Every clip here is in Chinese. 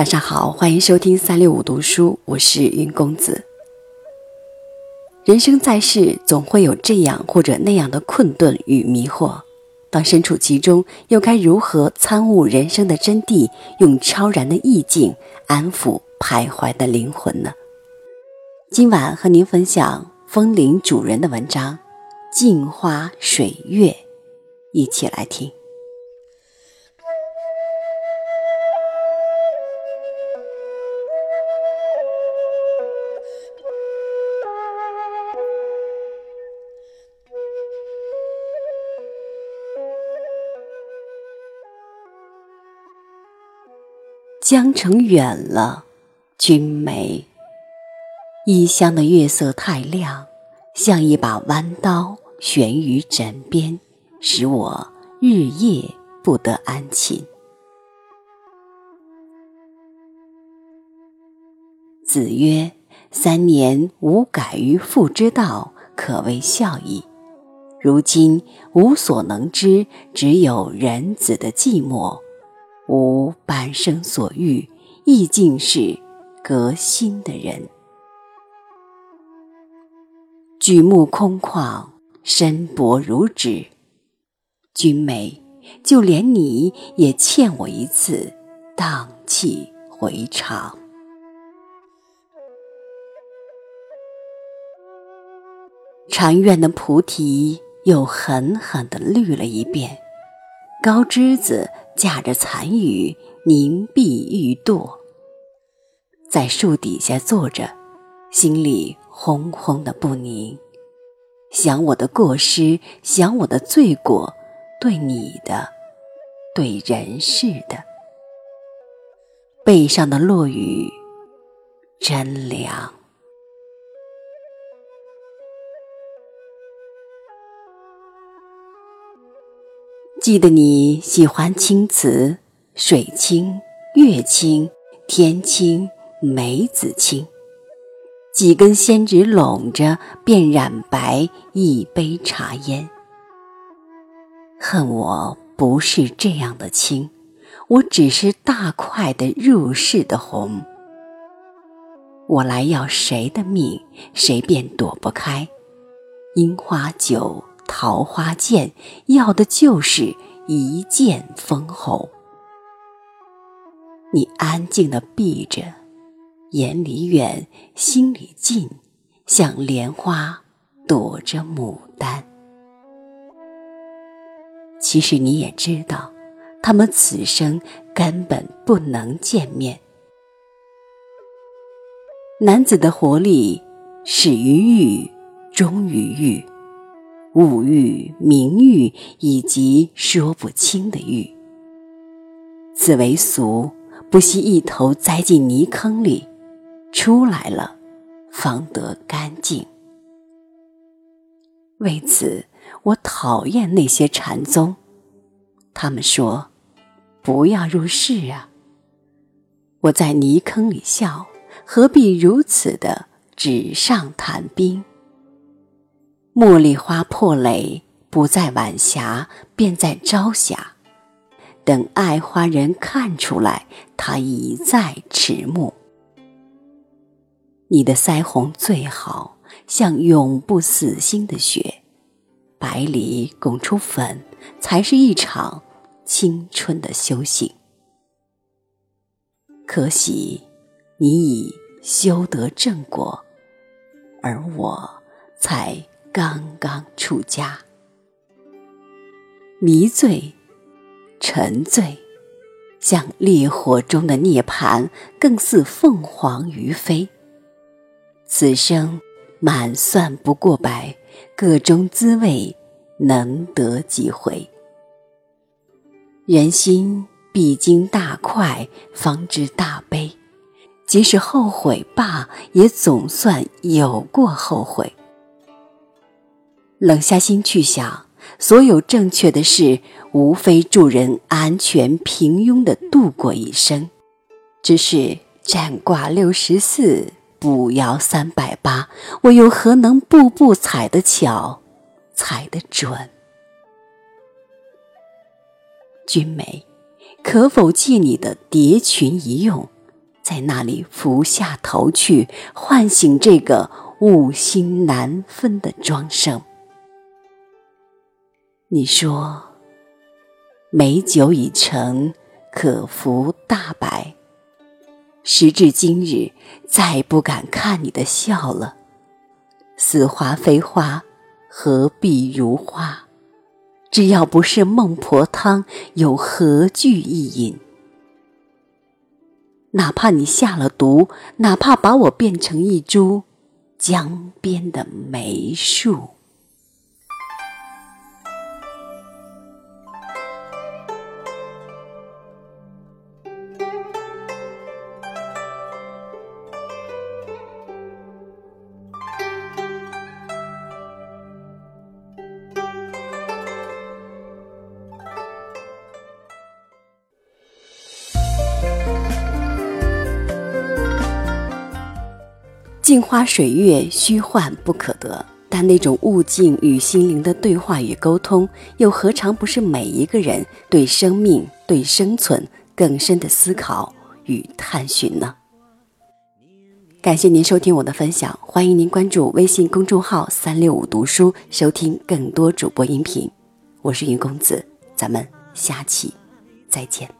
晚上好，欢迎收听三六五读书，我是云公子。人生在世，总会有这样或者那样的困顿与迷惑。当身处其中，又该如何参悟人生的真谛，用超然的意境安抚徘徊的灵魂呢？今晚和您分享风铃主人的文章《镜花水月》，一起来听。江城远了，君眉。异乡的月色太亮，像一把弯刀悬于枕边，使我日夜不得安寝。子曰：“三年无改于父之道，可谓孝矣。”如今无所能知，只有人子的寂寞。无半生所遇，亦尽是革新的人。举目空旷，身薄如纸。君美，就连你也欠我一次荡气回肠。禅院的菩提又狠狠地绿了一遍，高枝子。驾着残雨，凝碧欲堕，在树底下坐着，心里轰轰的不宁，想我的过失，想我的罪过，对你的，对人世的。背上的落雨真凉。记得你喜欢青瓷，水清、月清、天清、梅子清，几根仙纸拢着便染白一杯茶烟。恨我不是这样的青，我只是大块的入世的红。我来要谁的命，谁便躲不开。樱花酒。桃花剑，要的就是一剑封喉。你安静的闭着，眼里远，心里近，像莲花躲着牡丹。其实你也知道，他们此生根本不能见面。男子的活力始于欲，终于欲。物欲、名欲以及说不清的欲，此为俗，不惜一头栽进泥坑里，出来了方得干净。为此，我讨厌那些禅宗。他们说：“不要入世啊！”我在泥坑里笑，何必如此的纸上谈兵？茉莉花破蕾，不在晚霞，便在朝霞。等爱花人看出来，他已在迟暮。你的腮红最好，像永不死心的雪，白里拱出粉，才是一场青春的修行。可惜，你已修得正果，而我才。刚刚出家，迷醉、沉醉，像烈火中的涅槃，更似凤凰于飞。此生满算不过百，各中滋味能得几回？人心必经大快，方知大悲。即使后悔罢，也总算有过后悔。冷下心去想，所有正确的事，无非助人安全平庸的度过一生。只是占卦六十四，卜爻三百八，我又何能步步踩得巧，踩得准？君美，可否借你的蝶裙一用，在那里俯下头去，唤醒这个物心难分的庄生。你说，美酒已成，可服大白。时至今日，再不敢看你的笑了。似花非花，何必如花？只要不是孟婆汤，有何惧一饮？哪怕你下了毒，哪怕把我变成一株江边的梅树。镜花水月，虚幻不可得。但那种物境与心灵的对话与沟通，又何尝不是每一个人对生命、对生存更深的思考与探寻呢？感谢您收听我的分享，欢迎您关注微信公众号“三六五读书”，收听更多主播音频。我是云公子，咱们下期再见。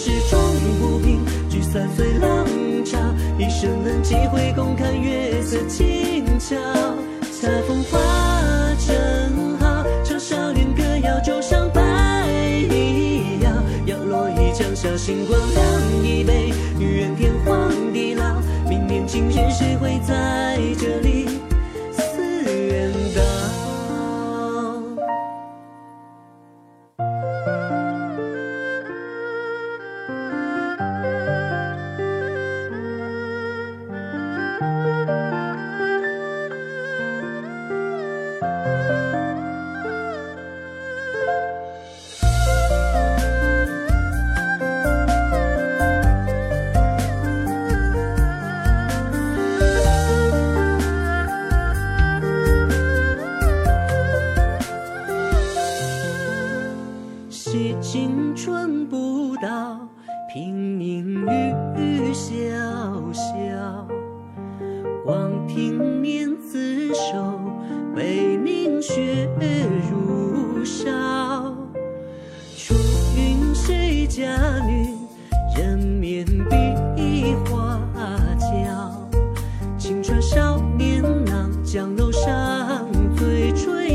好乱世终不平，聚散随浪潮。一生能几回，共看月色轻巧。恰风花正好，唱少年歌谣，酒上白衣摇，摇落一江小星光亮一杯，愿天荒地老。明年今日，谁会在这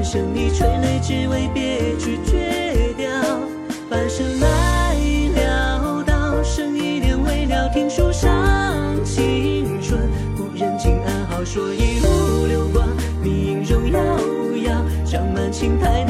谣，欢声里垂泪，只为别去绝掉。半生来潦倒，剩一念未了，听书上青春。故人今安好？说一路流光，你影容遥遥，长满青苔。